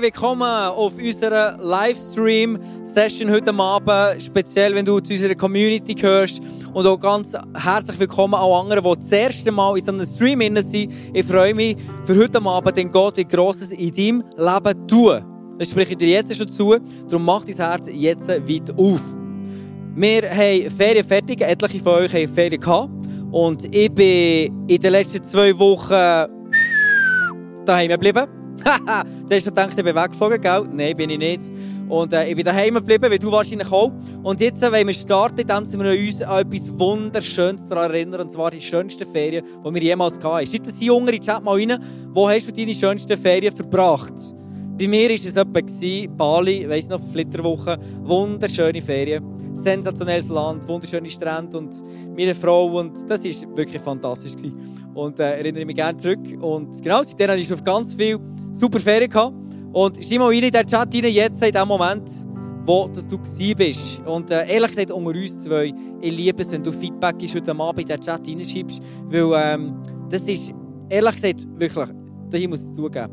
Hey, willkommen auf unserer Livestream-Session heute Abend. Speziell, wenn du zu unserer Community gehörst. Und auch ganz herzlich willkommen an anderen, die das erste Mal in so einem Stream sind. Ich freue mich für heute Abend, denn Gott wird Grosses in deinem Leben tun. Das spreche ich dir jetzt schon zu. Darum mach dein Herz jetzt weit auf. Wir haben Ferien fertig. Etliche von euch haben Ferien gehabt. Und ich bin in den letzten zwei Wochen daheim geblieben. Haha, du hast gedacht, ich bin weggeflogen, gell? Nein, bin ich nicht. Und äh, ich bin daheim geblieben, wie du wahrscheinlich auch. Und jetzt äh, wollen wir starten, indem wir uns an etwas Wunderschönes daran erinnern. Und zwar die schönsten Ferien, die wir jemals hatten. Schreib das hier unten in Chat mal rein. Wo hast du deine schönsten Ferien verbracht? Bei mir war es etwa Bali, weiss noch, Flitterwoche. Wunderschöne Ferien. Sensationelles Land, wunderschöne Strände und meine Frau. Und das war wirklich fantastisch. Gewesen. Und äh, erinnere mich gerne zurück. Und genau, seitdem hatte ich auf ganz viel super Ferien gehabt. Und schreib mal rein in den Chat rein, jetzt in dem Moment, wo dass du bist. Und äh, ehrlich gesagt, unter uns zwei, ich liebe es, wenn du Feedback gibst, heute Abend in den Chat reinschreibst. Weil ähm, das ist, ehrlich gesagt, wirklich, ich muss es zugeben,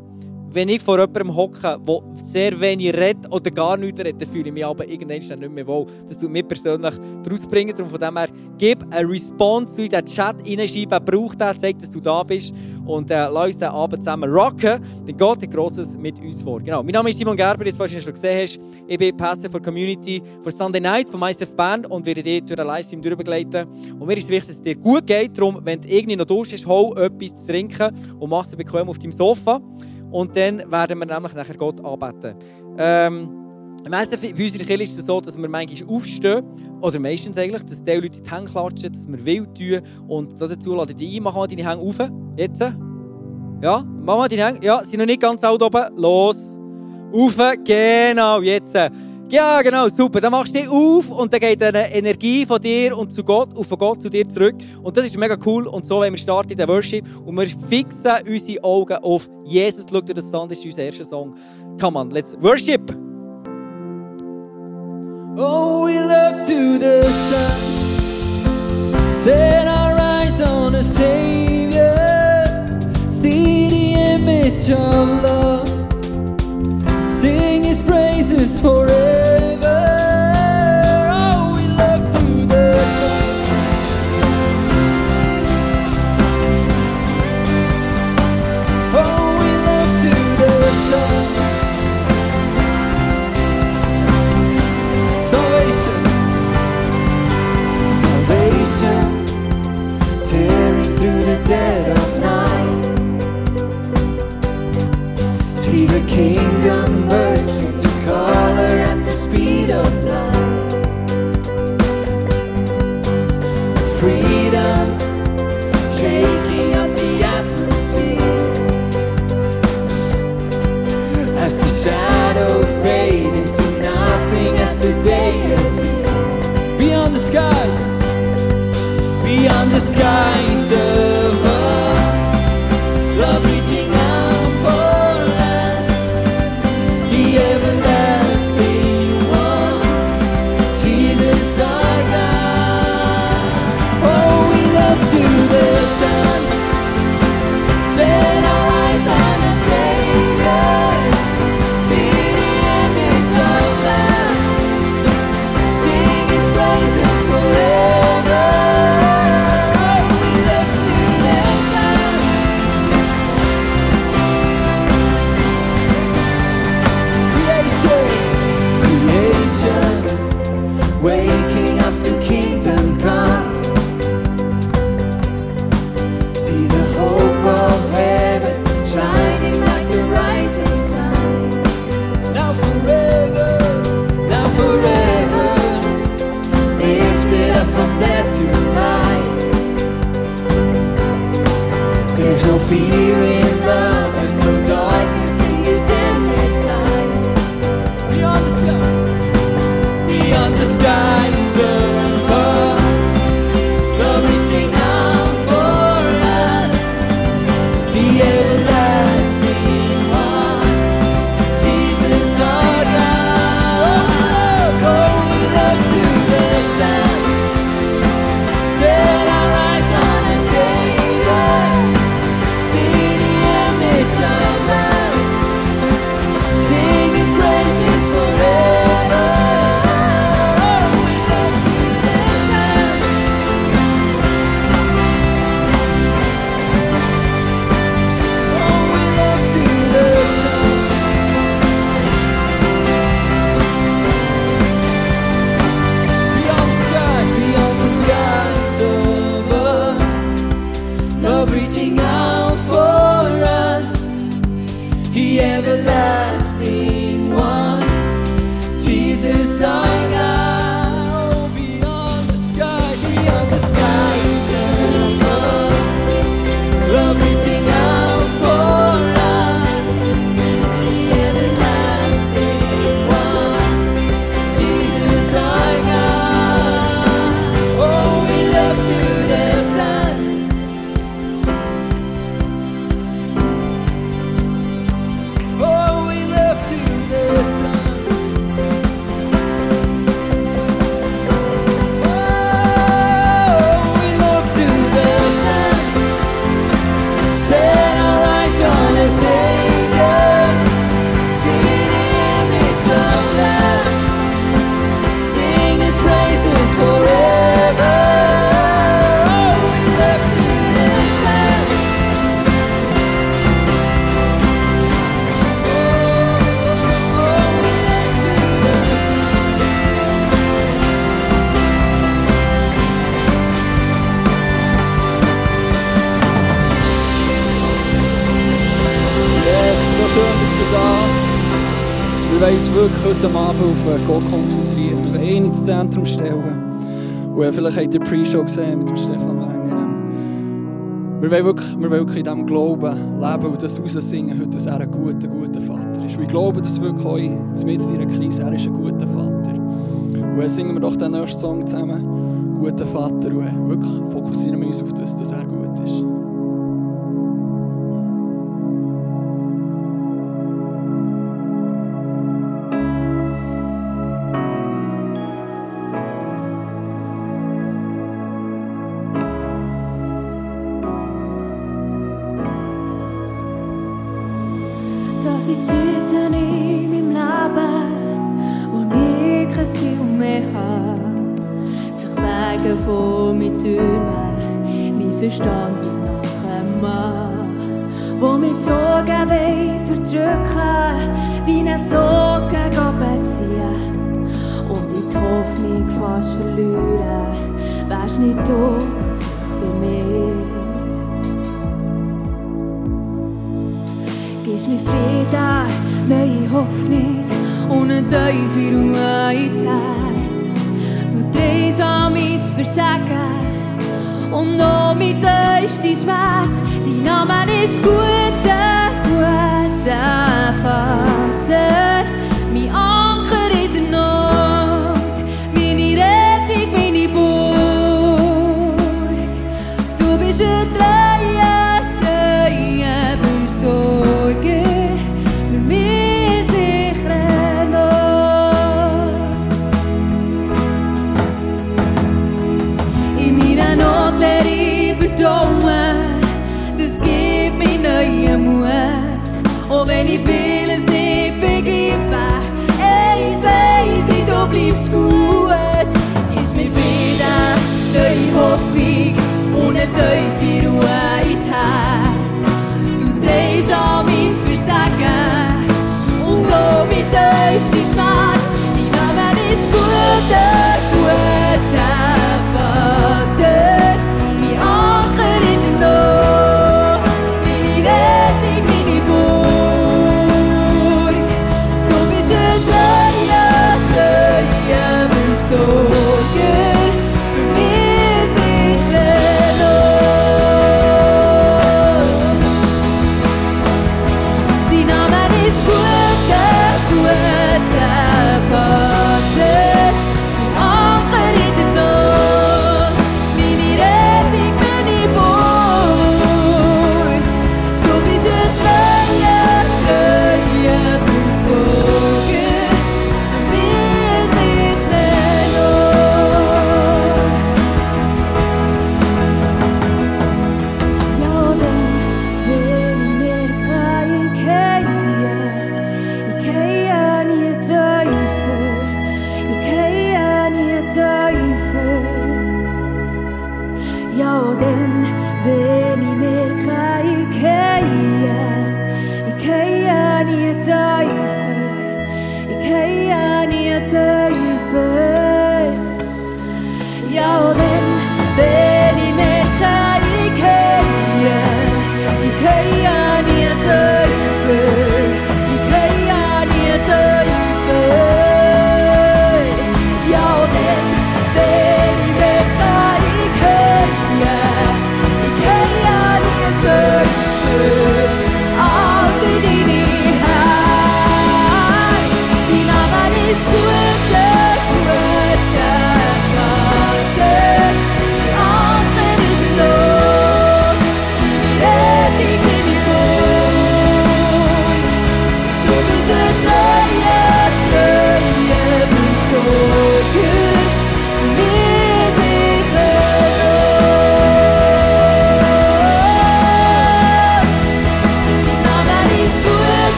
wenn ich vor jemandem hocke, der sehr wenig redet oder gar nichts redet, dann fühle ich mich aber irgendwann nicht mehr wohl. Das tut mich persönlich daraus bringen. Darum von dem her, gib eine Response in den Chat reinschreiben, brauch den, zeig, dass du da bist und äh, lass uns den Abend zusammen rocken. Dann geht ein Grosses mit uns vor. Genau. Mein Name ist Simon Gerber, du wahrscheinlich schon gesehen hast. Ich bin Pastor für Community für Sunday Night von MySF Band und werde dich durch den Livestream durchbegleiten. Und mir ist wichtig, dass es dir gut geht. Darum, wenn du irgendwie noch Durst hast, hol etwas zu trinken und mach es bequem auf deinem Sofa. Und dann werden wir nämlich nachher Gott anbeten. Ähm, Meistens bei unserer Kirche ist es so, dass wir manchmal aufstehen, oder meistens eigentlich, dass die Leute die Hände klatschen, dass wir wild tun. Und dazu lade ich dich ein, mach mal deine Hände auf. Jetzt. Ja, mach mal deine Hände. Ja, sind noch nicht ganz alt oben. Los. Auf. Genau, jetzt. Ja, genau, super. Dann machst du dich auf und dann geht eine Energie von dir und zu Gott und von Gott zu dir zurück. Und das ist mega cool. Und so wollen wir starten in den Worship. Und wir fixen unsere Augen auf Jesus. Schau dir das an, das ist unser erster Song. Come on, let's worship. Oh, we look to the sun, set our eyes on a Savior, see the image of love, Wir wollen uns wirklich heute Abend auf äh, Gott konzentrieren. Wir wollen eh ihn ins Zentrum stellen. Und äh, vielleicht habt ihr Pre-Show gesehen mit dem Stefan Wenger. Ähm, wir wollen wirklich, wir wollen wirklich in diesem Glauben leben und das raussingen heute, dass er ein guter, guter Vater ist. Wir glauben, dass wirklich heute, zumindest in einer Krise, er ist ein guter Vater. Und dann singen wir doch den nächsten Song zusammen, Guter Vater. Und wirklich fokussieren wir uns auf das, dass er gut ist. die Schmerz, die Nummer ist guter, guter Vater.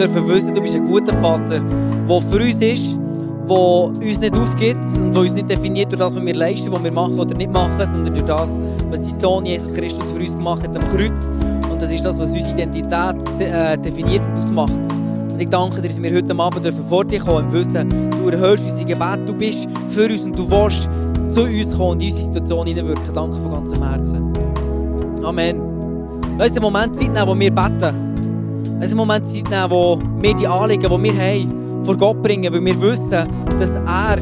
Dürfen wissen, du bist ein guter Vater, der für uns ist, der uns nicht aufgibt und der uns nicht definiert durch das, was wir leisten, was wir machen oder nicht machen, sondern durch das, was sein Sohn Jesus Christus für uns gemacht hat am Kreuz. Und das ist das, was unsere Identität äh, definiert und ausmacht. Und ich danke dir, dass wir heute Abend vor dir kommen im Wissen, du erhörst unsere Gebete, du bist für uns und du willst zu uns kommen und in unsere Situation hineinwirken. Danke von ganzem Herzen. Amen. Lass uns einen Moment Zeit nehmen, wo wir beten. Einen Moment Zeit nehmen, wo wir die Anliegen, die wir haben, vor Gott bringen, weil wir wissen, dass er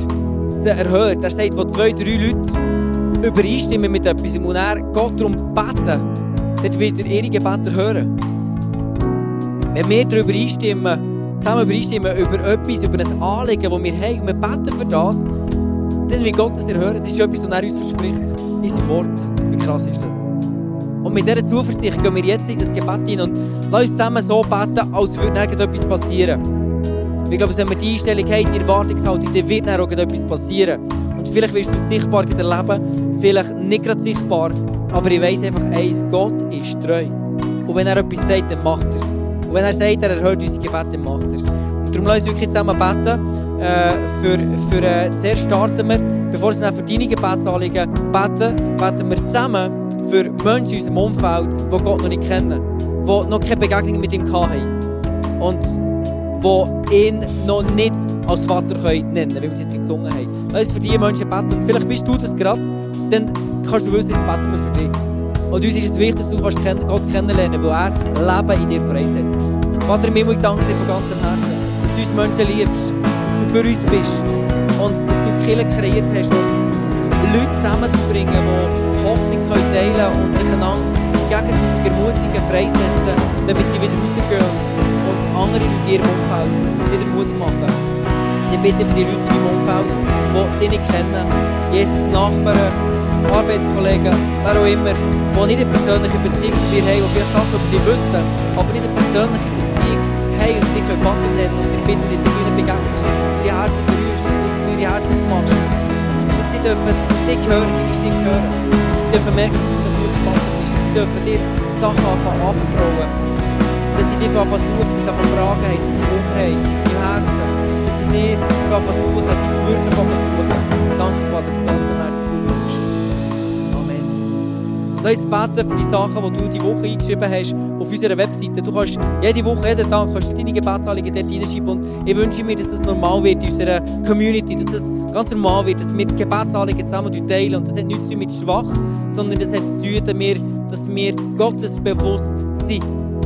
sie erhört. Er sagt, wo zwei, drei Leute übereinstimmen mit etwas und er Gott darum beten, dort wird er ihre Gebete hören. Wenn wir darüber einstimmen, zusammen übereinstimmen über etwas, über ein Anliegen, das wir haben, und wir beten für das, dann wird Gott das erhören. Das ist etwas, was er uns verspricht. In seinem Wort. Wie krass ist das? Und mit dieser Zuversicht gehen wir jetzt in das Gebet hin und lass uns zusammen so beten, als würde irgendetwas passieren. Ich glaube, wenn wir die Einstellung haben, die Erwartungshaltung, dann wird dann auch etwas passieren. Und vielleicht wirst du es sichtbar erleben, vielleicht nicht gerade sichtbar, aber ich weiss einfach eins, Gott ist treu. Und wenn er etwas sagt, dann macht er es. Und wenn er sagt, er erhört unsere Gebete, dann macht er es. Und darum lass uns wirklich zusammen beten. Äh, für, für, äh, zuerst starten wir, bevor wir für deine Gebetsanliegen beten, beten wir zusammen für Menschen in unserem Umfeld, die Gott noch nicht kennen, die noch keine Begegnung mit ihm hatten und die ihn noch nicht als Vater können nennen können, wie wir es jetzt gesungen haben. Lass uns für diese Menschen beten und vielleicht bist du das gerade, dann kannst du wissen, jetzt beten wir für dich. Und uns ist es wichtig, dass du kannst Gott kennenlernen weil er Leben in dir freisetzt. Vater im Himmel, ich danke dir von ganzem Herzen, dass du uns Menschen liebst, dass du für uns bist und dass du Kirche kreiert hast, um Leute zusammenzubringen, die Hoffnung können teilen und einander gegenseitig ermutigen, freisetzen, damit sie wieder rausgehen und andere Leute in ihrem Umfeld wieder Mut machen. Und ich bitte für die Leute in meinem Umfeld, die dich nicht kennen, Jesus Nachbarn, Arbeitskollegen, wer auch immer, die nicht eine persönliche Beziehung zu dir haben, die viele Sachen über dich wissen, aber nicht eine persönliche Beziehung haben und dich Vater nennen und ich bitte jetzt, dass du ihre Herzen berührst, dass du ihre Herzen aufmachst, dass sie dürfen dich hören, deine Stimme hören, sie dürfen merken, dass du ein guter Vater bist, dass sie dürfen dir Sachen anvertrauen, dass sie dich anfangen suchen, dass sie anfangen Fragen haben, dass sie Hunger haben im Herzen, dass sie dir anfangen suchen, dein Wirken anfangen suchen. Danke, Vater, von ganzem Und uns beten für die Sachen, die du die Woche eingeschrieben hast auf unserer Webseite. Du kannst jede Woche, jeden Tag kannst du deine Gebetsanliegen dort hineinschreiben. Und ich wünsche mir, dass das normal wird in unserer Community, dass das ganz normal wird, dass wir die Gebetsanliegen zusammen teilen. Und das hat nichts zu tun mit schwach, sondern das hat zu tun dass wir Gottes bewusst sind.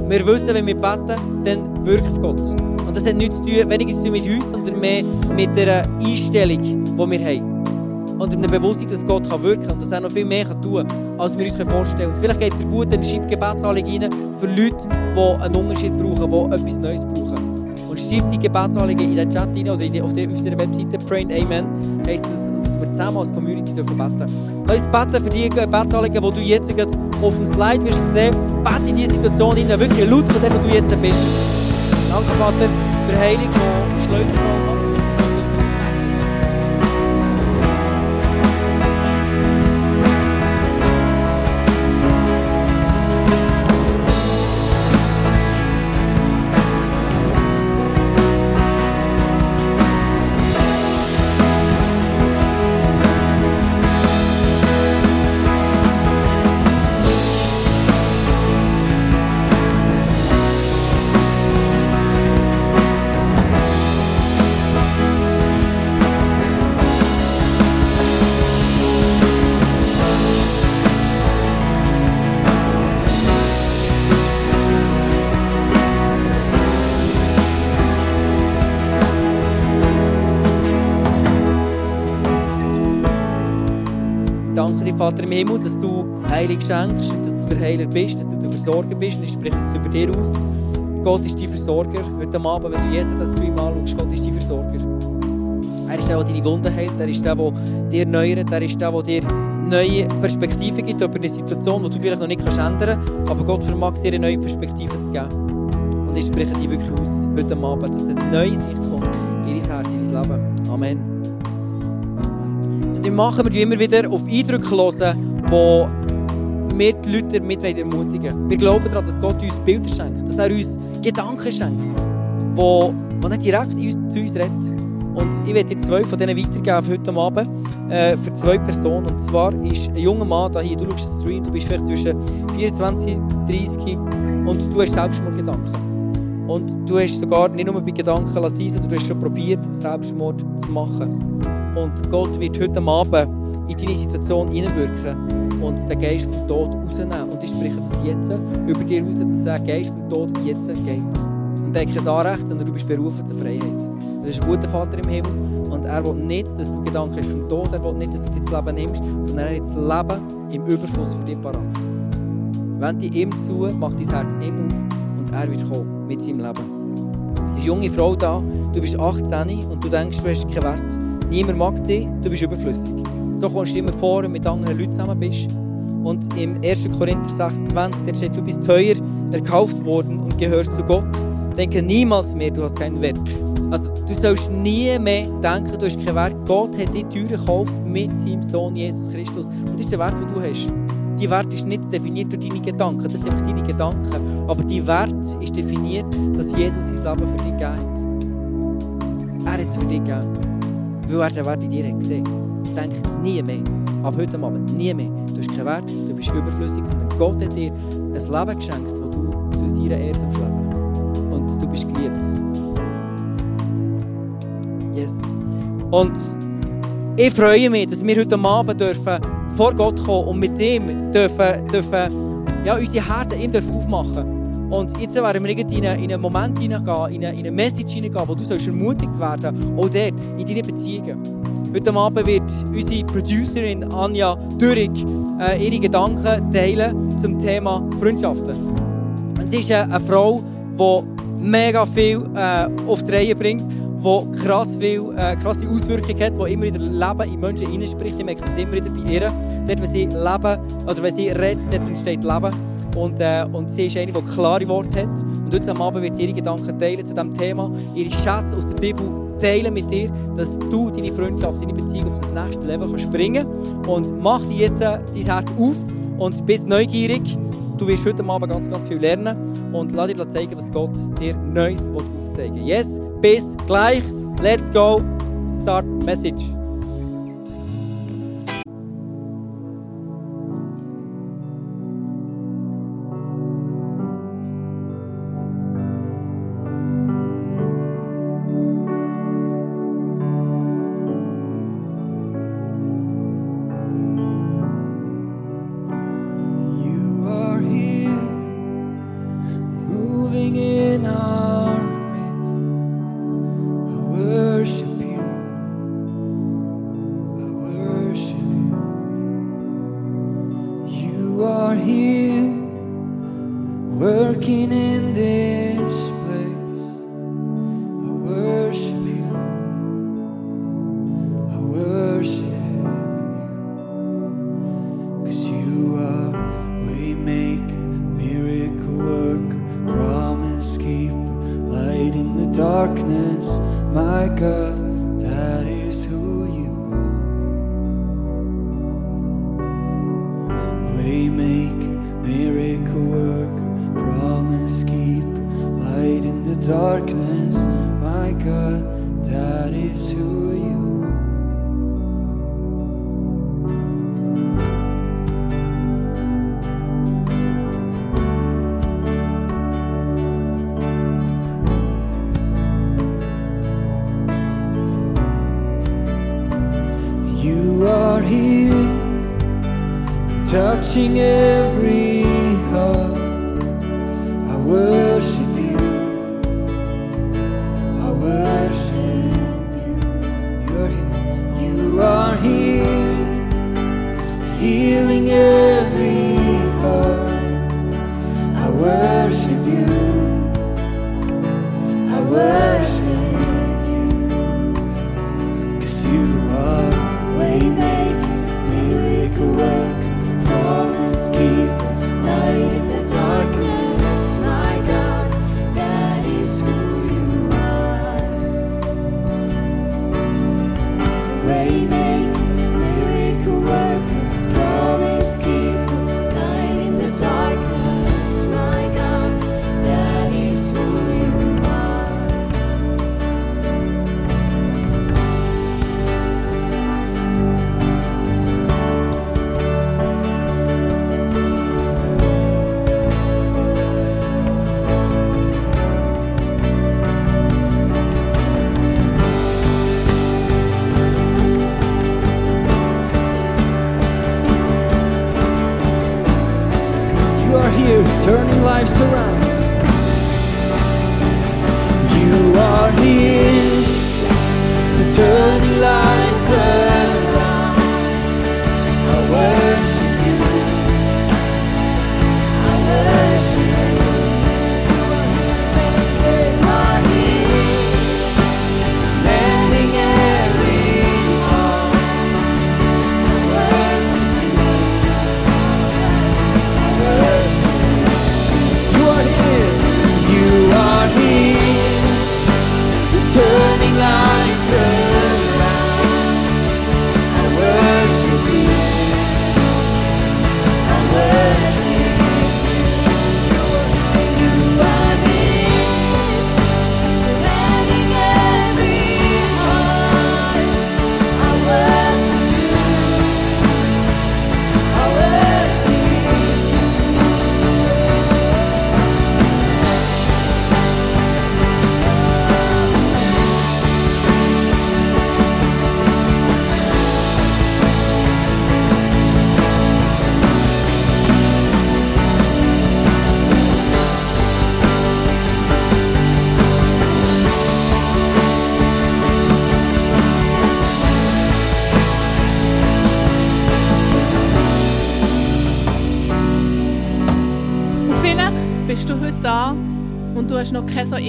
Wir wissen, wenn wir beten, dann wirkt Gott. Und das hat nichts zu tun, weniger zu tun mit uns, sondern mehr mit der Einstellung, die wir haben. Und in dem Bewusstsein, dass Gott wirken kann und dass er noch viel mehr tun kann, als wir uns vorstellen können. Vielleicht geht es dir gut, dann schreib Gebetsanliegen rein für Leute, die einen Unterschied brauchen, die etwas Neues brauchen. Und schreib die Gebetsanliegen in den Chat rein oder auf unserer Webseite Pray Amen heisst es, dass wir zusammen als Community dürfen beten. Lass uns beten für die Gebetsanliegen, die du jetzt auf dem Slide wirst sehen. Bete in diese Situation rein, wirklich laut von dem, wo du jetzt bist. Danke, Vater, für Heilung, die Schleuderfrau dir, Vater im Himmel, dass du Heilig schenkst, dass du der Heiler bist, dass du der Versorger bist. Und ich spreche es über dir aus. Gott ist dein Versorger. Heute Abend, wenn du jetzt das Stream anschaust, Gott ist dein Versorger. Er ist der, der deine Wunden heilt. Er ist der, der dir erneuert. Er ist der, der dir neue Perspektiven gibt über eine Situation, die du vielleicht noch nicht ändern kannst. Aber Gott vermag dir eine neue Perspektive zu geben. Und ich spreche dir wirklich aus, heute Abend, dass eine neue Sicht kommt in dein Herz, in dein Leben. Amen. Was wir machen, wir immer wieder auf Eindrücke hören, die wir die Leute mit ermutigen Wir glauben daran, dass Gott uns Bilder schenkt, dass er uns Gedanken schenkt. wo, wo nicht direkt zu uns redet. Und ich werde jetzt zwei von denen weitergeben für heute Abend, äh, für zwei Personen. Und zwar ist ein junger Mann hier, du schaust den Stream, du bist vielleicht zwischen 24 und 30 und du hast Selbstmordgedanken. Und du hast sogar nicht nur bei Gedanken lassen, sondern du hast schon probiert, Selbstmord zu machen. Und Gott wird heute Abend in deine Situation hineinwirken und den Geist vom Tod rausnehmen. Und ich spreche das jetzt über dir raus, dass der Geist vom Tod jetzt geht. Und er hat kein Anrecht, sondern du bist berufen zur Freiheit. Das ist ein guter Vater im Himmel und er will nicht, dass du Gedanken hast vom Tod, er will nicht, dass du dir das Leben nimmst, sondern er hat das Leben im Überfluss für dich parat. Wend dich ihm zu, mach dein Herz ihm auf und er wird kommen mit seinem Leben. Es ist eine junge Frau da, du bist 18 und du denkst, du hast keinen Wert. Niemand mag dich, du bist überflüssig. So kommst du immer vor, wenn du mit anderen Leuten zusammen bist. Und im 1. Korinther 26 da steht, du bist teuer erkauft worden und gehörst zu Gott. Denke niemals mehr, du hast keinen Wert. Also du sollst nie mehr denken, du hast keinen Wert. Gott hat dich teuer gekauft mit seinem Sohn Jesus Christus. Und das ist der Wert, den du hast. Die Wert ist nicht definiert durch deine Gedanken, das sind einfach deine Gedanken. Aber die Wert ist definiert, dass Jesus sein Leben für dich gegeben hat. Er hat es für dich gegeben, weil er in dir gesehen. Denk nie mehr, ab heute Abend nie mehr. Du hast keinen Wert, du bist überflüssig, sondern Gott hat dir ein Leben geschenkt, wo du zu seiner Ehre sollst. Und du bist geliebt. Yes. Und ich freue mich, dass wir heute Abend dürfen vor Gott kommen und mit ihm dürfen, dürfen ja, unsere Herzen ihm dürfen aufmachen Und jetzt werden wir irgendwie in einen, in einen Moment hineingehen, in eine, in eine Message hineingehen, wo du sollst ermutigt werden auch dort, in deinen Beziehungen. Heute Abend wird unsere Producerin Anja Dürrig äh, ihre Gedanken teilen zum Thema Freundschaften. Und sie ist äh, eine Frau, die mega viel äh, auf die Reihe bringt, die krass viel, äh, krasse Auswirkungen hat, die immer wieder Leben in Menschen hineinspricht. Ich merke das immer wieder bei ihr. Dort, wenn sie leben, oder wenn sie redet, dort entsteht Leben. Und, äh, und sie ist eine, die klare Worte hat. Und heute Abend wird sie ihre Gedanken teilen zu diesem Thema, ihre Schätze aus der Bibel teilen mit dir, dass du deine Freundschaft, deine Beziehung auf das nächste Level kannst bringen Und mach dir jetzt äh, dein Herz auf und bist neugierig. Du wirst heute Abend ganz, ganz viel lernen und lass dir zeigen, was Gott dir Neues aufzeigen will. Yes, bis gleich. Let's go. Start Message.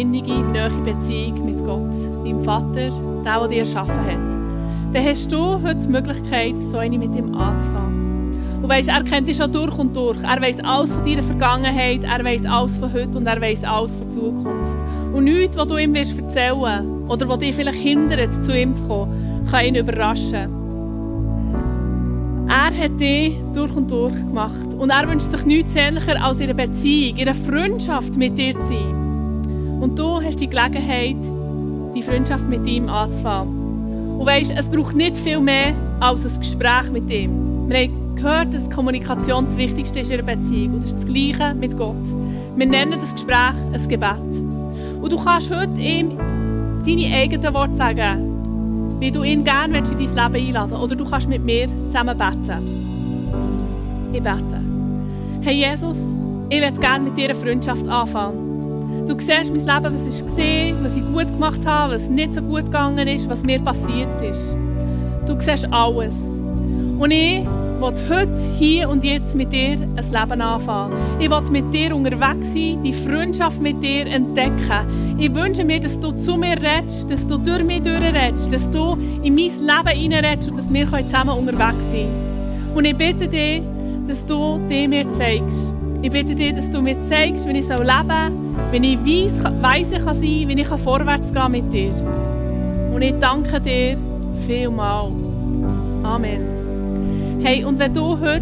Innige, nahe Beziehung mit Gott, deinem Vater, der, der dich erschaffen hat. Dann hast du heute die Möglichkeit, so eine mit ihm anzufangen. Und weisst, er kennt dich schon durch und durch. Er weiß alles von deiner Vergangenheit, er weiß alles von heute und er weiß alles von Zukunft. Und nichts, was du ihm wirst erzählen oder was dich vielleicht hindert, zu ihm zu kommen, kann ihn überraschen. Er hat dich durch und durch gemacht. Und er wünscht sich nichts sehnlicher als ihre Beziehung, ihre Freundschaft mit dir zu sein. Und du hast die Gelegenheit, die Freundschaft mit ihm anzufangen. Und weisst, es braucht nicht viel mehr als ein Gespräch mit ihm. Wir haben gehört, dass Kommunikation das Wichtigste ist in einer Beziehung. Und das ist das Gleiche mit Gott. Wir nennen das Gespräch ein Gebet. Und du kannst heute ihm deine eigenen Worte sagen, wie du ihn gerne in dein Leben einladen willst. Oder du kannst mit mir zusammen beten. Ich bete. Hey Jesus, ich möchte gerne mit dir eine Freundschaft anfangen. Du siehst mein Leben, was ich gesehen, was ich gut gemacht habe, was nicht so gut gegangen ist, was mir passiert ist. Du siehst alles. Und ich will heute, hier und jetzt mit dir ein Leben anfangen. Ich will mit dir unterwegs sein, die Freundschaft mit dir entdecken. Ich wünsche mir, dass du zu mir redest, dass du durch mich durchredest, dass du in mein Leben hineinredest und dass wir zusammen unterwegs sein können. Und ich bitte dich, dass du dir mir zeigst. Ich bitte dich, dass du mir zeigst, wie ich leben soll, wie ich weiss, weise kann sein wie ich vorwärts gehen mit dir. Und ich danke dir vielmal. Amen. Hey, und wenn du heute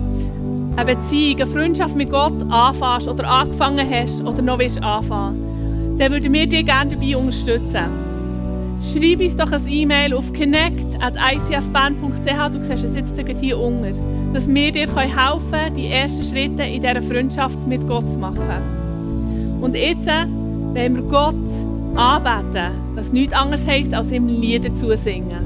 eine Beziehung, eine Freundschaft mit Gott anfängst oder angefangen hast oder noch willst anfangen, dann würden wir dich gerne dabei unterstützen. Schreib uns doch ein E-Mail auf connect.icfband.ch, du siehst es gerade hier unten, dass wir dir helfen können, die ersten Schritte in dieser Freundschaft mit Gott zu machen. Und jetzt wenn wir Gott anbeten, was nichts anderes heisst, als ihm Lieder zu singen.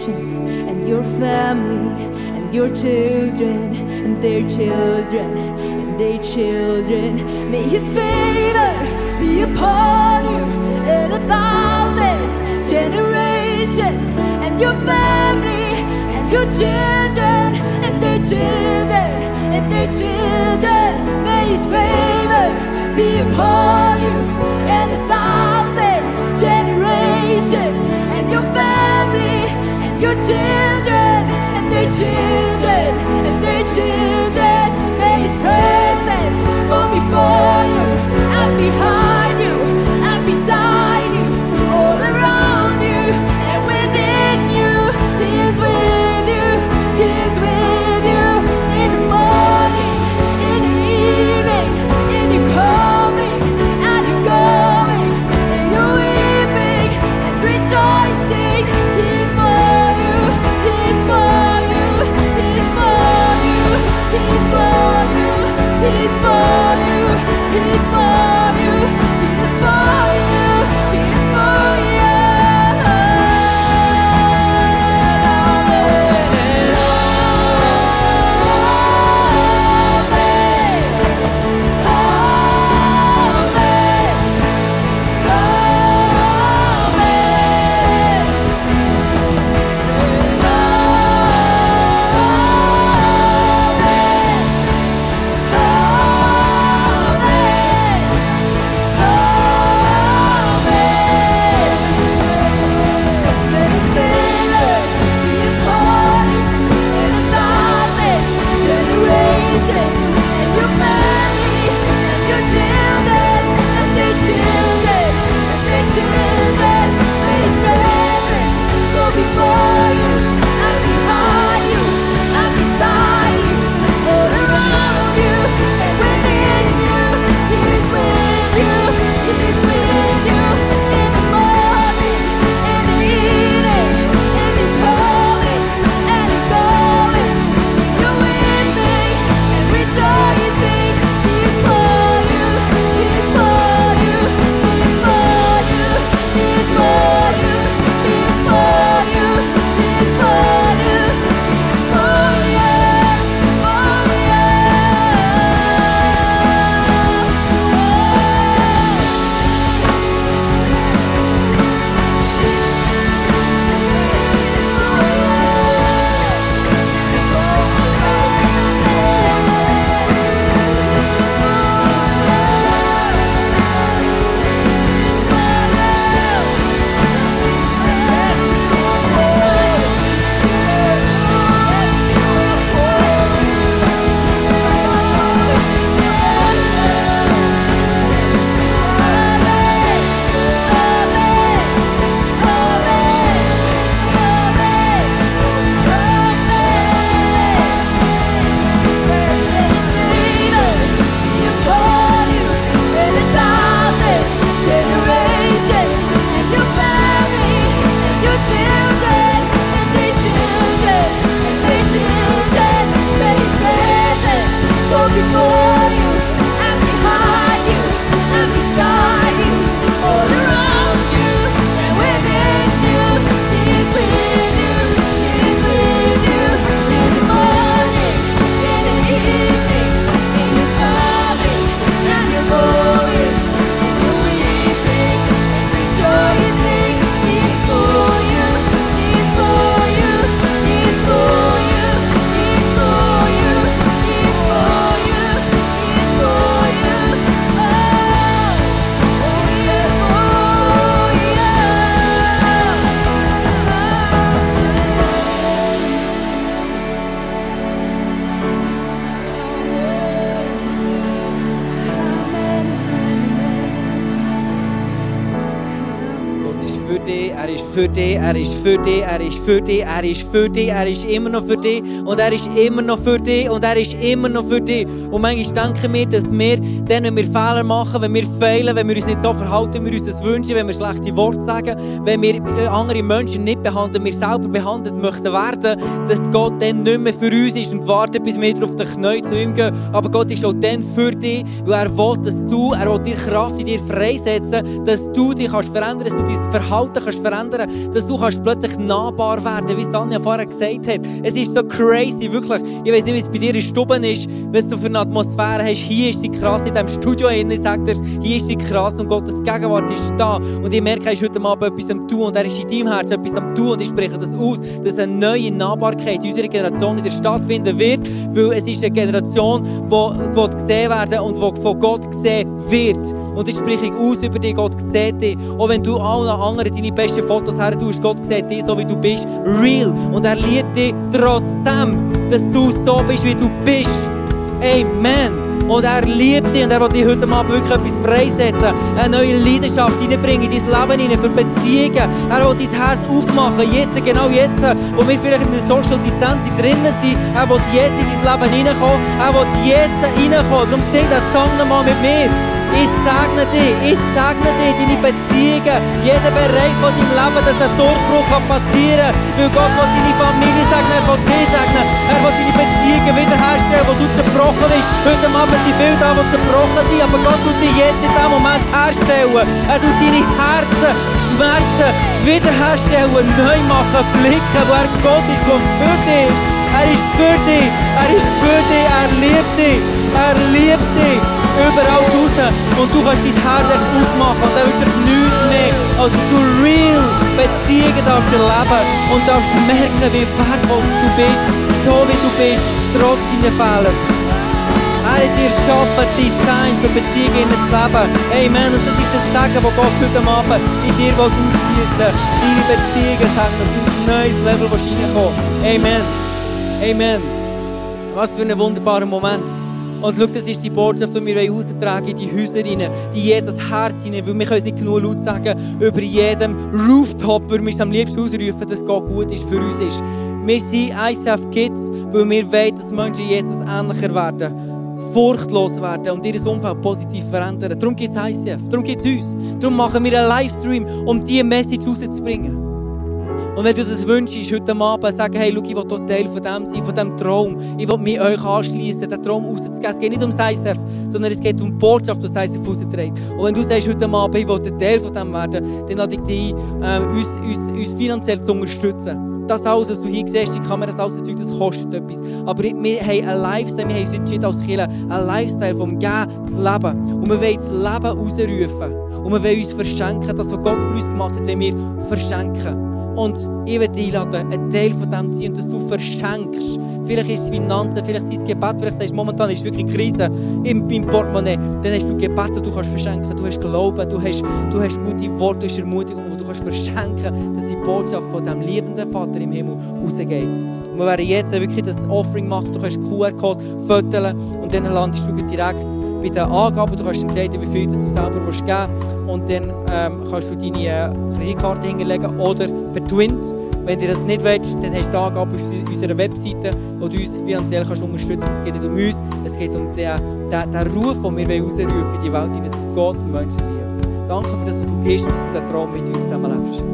nations and your family and your children and their children and their children. May his favor be upon you in a thousand generations and your family and your children and their children and their children. May his favor be upon you and a thousand generations your children and their children and their children. May His presence go before you and behind. Dich, er ist für dich, er ist für dich, er ist für dich, er ist für dich, er ist immer noch für dich und er ist immer noch für dich und er ist immer noch für dich. Und manchmal denken wir, dass wir dann, wenn wir Fehler machen, wenn wir fehlen, wenn wir uns nicht so verhalten, wie wir uns das wünschen, wenn wir schlechte Worte sagen, wenn wir äh, andere Menschen nicht behandeln, wir selber behandelt möchten werden, dass Gott dann nicht mehr für uns ist und wartet, bis wir auf den Knien zu ihm gehen. Aber Gott ist auch dann für dich, weil er will, dass du, er will dir Kraft in dir freisetzen, dass du dich kannst verändern, dass du dein Verhalten kannst verändern, dass du kannst plötzlich nahbar werden, wie Sanja vorher gesagt hat. Es ist so crazy, wirklich. Ich weiß nicht, wie es bei dir in Stuben ist, was du für eine Atmosphäre hast. Hier ist sie krass, in diesem Studio ich sage dir, hier ist sie krass und Gottes Gegenwart ist da. Und ich merke, er ist heute Abend etwas am tun und er ist in deinem Herzen etwas am tun und ich spreche das aus, dass eine neue Nahbarkeit in unserer Generation wieder stattfinden wird, weil es ist eine Generation, die gesehen werden und die von Gott gesehen wird. Und ich spreche aus über dich, Gott sieht dich. Auch wenn du allen anderen deine besten Fotos her tust, Gott sieht dich so, wie du bist, real. Und er liebt dich trotzdem, dass du so bist, wie du bist. Amen. Und er liebt dich und er will dich heute Abend wirklich etwas freisetzen. Eine neue Leidenschaft reinbringen in dein Leben hinein, für Beziehungen. Er will dein Herz aufmachen, jetzt, genau jetzt, wo wir vielleicht in der Social Distancing drinnen sind. Er will jetzt in dein Leben hineinkommen. Er will jetzt reinkommen. Darum sing den Song nochmal mit mir. Ich segne dich, ich segne dich, deine Beziehungen, jeden Bereich von deinem Leben, dass ein Durchbruch passieren kann. Weil Gott will deine Familie segnen, er will dich segnen, er will deine Beziehungen wiederherstellen, wo du zerbrochen bist. Heute Abend sind viele da, die zerbrochen sind, aber Gott tut dich jetzt in diesem Moment herstellen. Er tut deine Herzen, Schmerzen wiederherstellen, neu machen, flicken, wo er Gott ist, der für dich ist. Er ist für dich, er ist für dich, er liebt dich, er liebt dich überall raus und du kannst dein Herz echt ausmachen und dann wünscht dir nichts mehr, als dass du real Beziehungen darfst erleben und darfst merken, wie wertvoll du bist, so wie du bist, trotz deiner Fehler. Er hat dir geschaffen, Design für Beziehungen zu leben. Amen. Und das ist das Sagen, das Gott heute Abend in dir ausgießen Deine Beziehungen sagen, dass du ein neues Level reinkommen Amen. Amen. Was für ein wunderbarer Moment. Und schau, das ist die Botschaft, die wir raustragen in die Häuser rein, in jedes Herz hinein, weil wir können es nicht genug laut sagen, über jedem Rooftop würden wir es am liebsten ausrufen, dass Gott gut ist für uns ist. Wir sind ICF Kids, weil wir wollen, dass Menschen Jesus ähnlicher werden, furchtlos werden und ihr Umfeld positiv verändern. Darum gibt es ICF, darum gibt es uns. Darum machen wir einen Livestream, um diese Message rauszubringen. Und wenn du das wünschst, heute Abend sagen, hey, schau, ich will dort Teil von dem sein, von diesem Traum. Ich will mich euch anschließen, den Traum rauszugeben. Es geht nicht um ISF, sondern es geht um die Botschaft, die ISF rausträgt. Und wenn du sagst heute Abend, ich will Teil von dem werden, dann lade ich dich ein, ähm, uns, uns, uns finanziell zu unterstützen das alles, was du hier siehst, die Kamera, das alles, das kostet etwas. Aber wir haben ein Lifestyle, wir haben uns entschieden als Kirche, ein Lifestyle vom Gehen zu leben. Und wir wollen das Leben rausrufen. Und wir wollen uns verschenken, das, was Gott für uns gemacht hat, wenn wir verschenken. Und ich werde dich einladen, einen Teil von dem zu ziehen, dass du verschenkst. Vielleicht ist es Finanzen, vielleicht ist es Gebet, vielleicht sagst du, momentan ist wirklich Krise im, im Portemonnaie. Dann hast du Gebet, das du kannst verschenken. Du hast Glauben, du hast, du hast gute Worte, du hast Ermutigung, die du kannst verschenken, dass die Botschaft von dem liebenden Vater im Himmel rausgeht. Und wir werden jetzt wirklich das Offering machen. Du kannst QR-Code fotografieren und dann landest du direkt bei den Angaben. Du kannst entscheiden, wie viel du selber geben willst. Und dann ähm, kannst du deine äh, Kreditkarte hinterlegen oder per. Wenn du das nicht willst, dann hast du die Angabe auf unserer Webseite, wo du uns finanziell kannst unterstützen kannst. Es geht nicht um uns, es geht um den, den, den Ruf, den wir rausrufen in die Welt, dass Gott Menschen liebt. Danke für das, was du gehst und dass du diesen Traum mit uns zusammenlebst.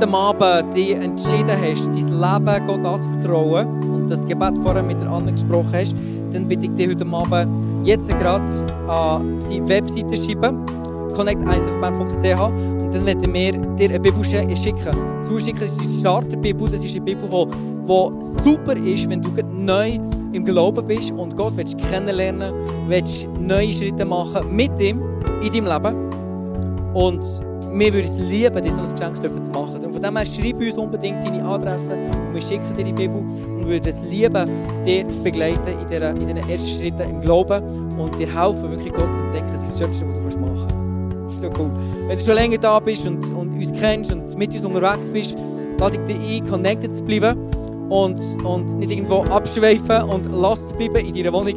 Heute Abend dich entschieden hast, dein Leben Gott anzuvertrauen und das Gebet vorher mit der anderen gesprochen hast, dann bitte ich dich heute Abend jetzt gerade an die Webseite schreiben, connectisfband.ch und dann werden wir dir eine Bibel schicken. Zuschicken, ist die Starterbibel, das ist eine Bibel, die, die super ist, wenn du neu im Glauben bist und Gott willst kennenlernen willst, neue Schritte machen mit ihm in deinem Leben. Und wir würden es lieben, dir so ein Geschenk zu machen. Und von dem her schreib uns unbedingt deine Adresse und wir schicken dir die Bibel und würden es lieben, dir zu begleiten in diesen ersten Schritten im Glauben und dir helfen, wirklich Gott zu entdecken. Das ist das Schönste, was du machen kannst. So cool. Wenn du schon länger da bist und, und uns kennst und mit uns unterwegs bist, lade ich dich ein, connected zu bleiben und, und nicht irgendwo abschweifen und lass bleiben in deiner Wohnung,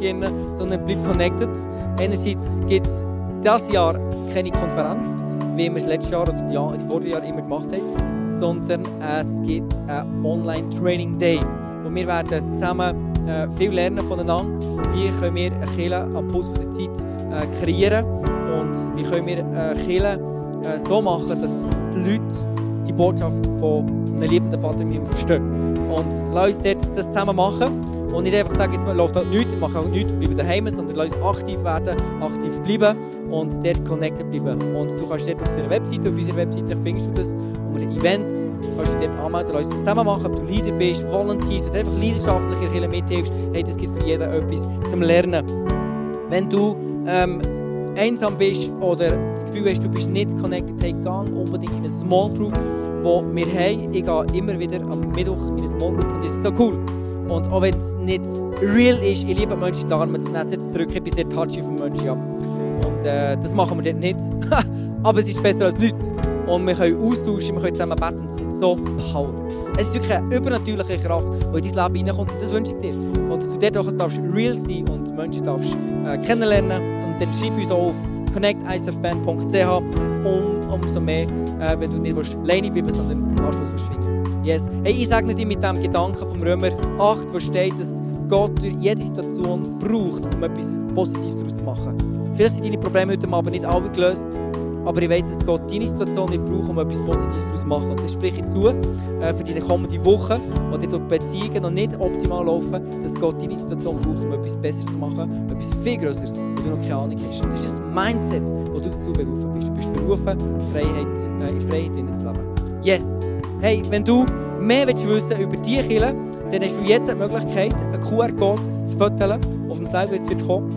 sondern bleib connected. Einerseits gibt es dieses Jahr keine Konferenz wie wir es letztes Jahr oder die, die Vorjahr immer gemacht haben, sondern es gibt einen Online-Training Day, wo wir werden zusammen äh, viel lernen voneinander, wie können wir eine Kirche am Puls der Zeit äh, kreieren und wie können wir eine Kirche äh, so machen, dass die Leute die Botschaft von einem liebenden Vater im Himmel verstehen. Und lass uns dort das zusammen machen. Und nicht einfach sagen, jetzt läuft halt nichts, machen auch nichts und bleiben daheim, sondern lass uns aktiv werden, aktiv bleiben und dort connected bleiben. Und du kannst dort auf der Webseite, auf unserer Webseite findest du das, unter Events, kannst du dort anmelden, lass uns das zusammen machen, ob du Leader bist, Volunteers oder einfach leidenschaftlich in mithilfst. Hey, das gibt für jeden etwas zum Lernen. Wenn du ähm, einsam bist oder das Gefühl hast, du bist nicht connected, hey, geh unbedingt in eine Small Group, wo wir haben. Ich gehe immer wieder am Mittwoch in eine Small Group und das ist so cool. Und auch wenn es nicht real ist, ich liebe Menschen die Arme zu nehmen, zu drücken, ich bin sehr touchy von Menschen, ja. Und äh, das machen wir dort nicht. Aber es ist besser als nichts. Und wir können austauschen, wir können zusammen beten, es ist so Power. Es ist wirklich eine übernatürliche Kraft, die in dein Leben hineinkommt und das wünsche ich dir. Und dass du dort auch darfst real sein und Menschen darfst äh, kennenlernen. Und dann schreib uns auf connectisfband.ch um, umso mehr, äh, wenn du nicht alleine bleiben sondern am Anschluss verschwinden Yes. Hey, ich sage dir mit dem Gedanken vom Römer 8, wo steht, dass Gott durch jede Situation braucht, um etwas Positives daraus zu machen. Vielleicht sind deine Probleme heute Abend nicht alle gelöst, aber ich weiß, dass Gott deine Situation nicht braucht, um etwas Positives daraus zu machen. Und das spreche ich zu äh, für die kommende Woche, wo die Beziehungen noch nicht optimal laufen, dass Gott deine Situation braucht, um etwas Besseres zu machen, etwas viel Größeres, wo du noch keine Ahnung hast. Und das ist ein Mindset, wo du dazu berufen bist. Du bist berufen, Freiheit, äh, in Freiheit zu leben. Yes! Hey, wenn du mehr willst wissen über diese Kirche, dann hast du jetzt die Möglichkeit, einen QR-Code zu fotografieren, auf dem Seil wird kommen.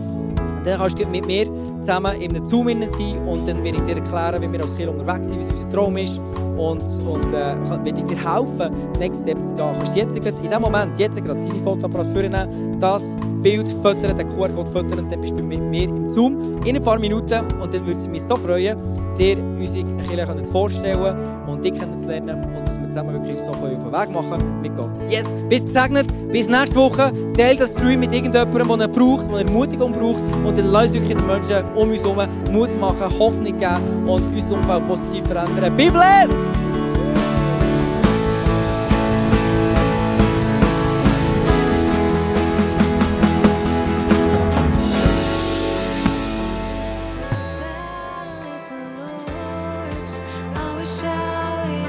Dann kannst du mit mir zusammen in einem Zoom sein und dann werde ich dir erklären, wie wir als Kirche unterwegs sind, was unser Traum ist und, und äh, werde ich dir helfen, den nächsten Step zu gehen. Du kannst jetzt in diesem Moment, jetzt gerade deine Fotoapparat vornehmen, das Bild fotografieren, den QR-Code fotografieren und dann bist du mit mir im Zoom in ein paar Minuten und dann würde es mich so freuen, dir unsere Kirche vorstellen und dich kennenzulernen und zusammen wirklich so auf den Weg machen mit Gott. Yes, bis gesegnet, bis nächste Woche. Teil das Stream mit irgendjemandem, der er braucht, der Ermutigung braucht und dann lass wirklich den Menschen um uns herum Mut machen, Hoffnung geben und unser Umfeld positiv verändern. Be blessed!